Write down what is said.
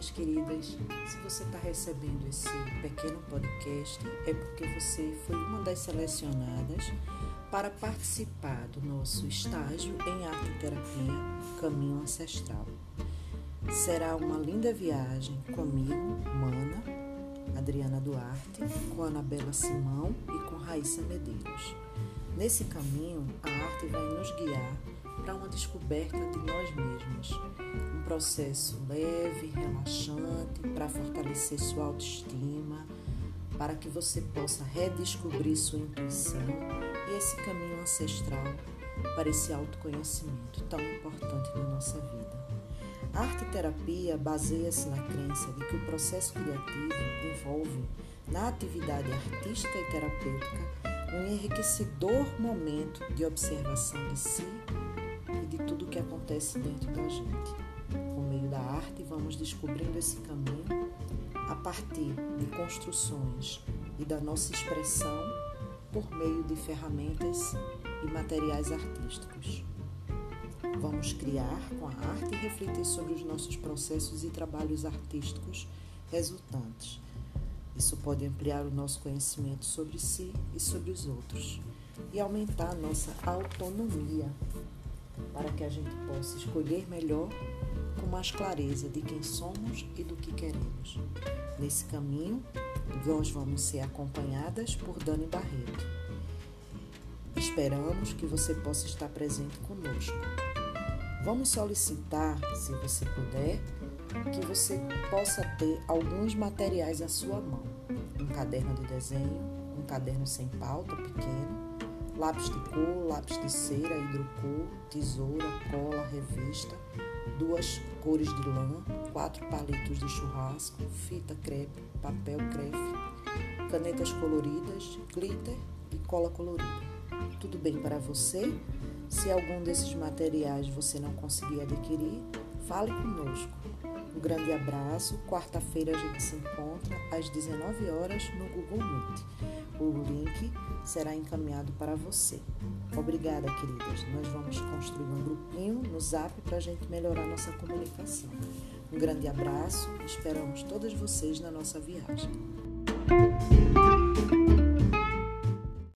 minhas queridas, se você está recebendo esse pequeno podcast, é porque você foi uma das selecionadas para participar do nosso estágio em arte e terapia Caminho Ancestral. Será uma linda viagem comigo, Mana, Adriana Duarte, com Anabela Simão e com Raíssa Medeiros. Nesse caminho, a arte vai nos guiar para uma descoberta de nós mesmos, um processo leve, relaxante, para fortalecer sua autoestima, para que você possa redescobrir sua intuição e esse caminho ancestral para esse autoconhecimento tão importante na nossa vida. A arte terapia baseia-se na crença de que o processo criativo envolve, na atividade artística e terapêutica, um enriquecedor momento de observação de si tudo o que acontece dentro da gente. Por meio da arte, vamos descobrindo esse caminho a partir de construções e da nossa expressão por meio de ferramentas e materiais artísticos. Vamos criar com a arte e refletir sobre os nossos processos e trabalhos artísticos resultantes isso pode ampliar o nosso conhecimento sobre si e sobre os outros e aumentar a nossa autonomia que a gente possa escolher melhor com mais clareza de quem somos e do que queremos. Nesse caminho, nós vamos ser acompanhadas por Dani Barreto. Esperamos que você possa estar presente conosco. Vamos solicitar, se você puder, que você possa ter alguns materiais à sua mão. Um caderno de desenho, um caderno sem pauta pequeno, lápis de cor, lápis de cera, hidrocor, tesoura, cola, revista, duas cores de lã, quatro palitos de churrasco, fita crepe, papel crepe, canetas coloridas, glitter e cola colorida. Tudo bem para você? Se algum desses materiais você não conseguir adquirir, fale conosco. Um grande abraço. Quarta-feira a gente se encontra às 19 horas no Google Meet. O link será encaminhado para você. Obrigada, queridas. Nós vamos construir um grupinho no Zap para a gente melhorar nossa comunicação. Um grande abraço. Esperamos todas vocês na nossa viagem.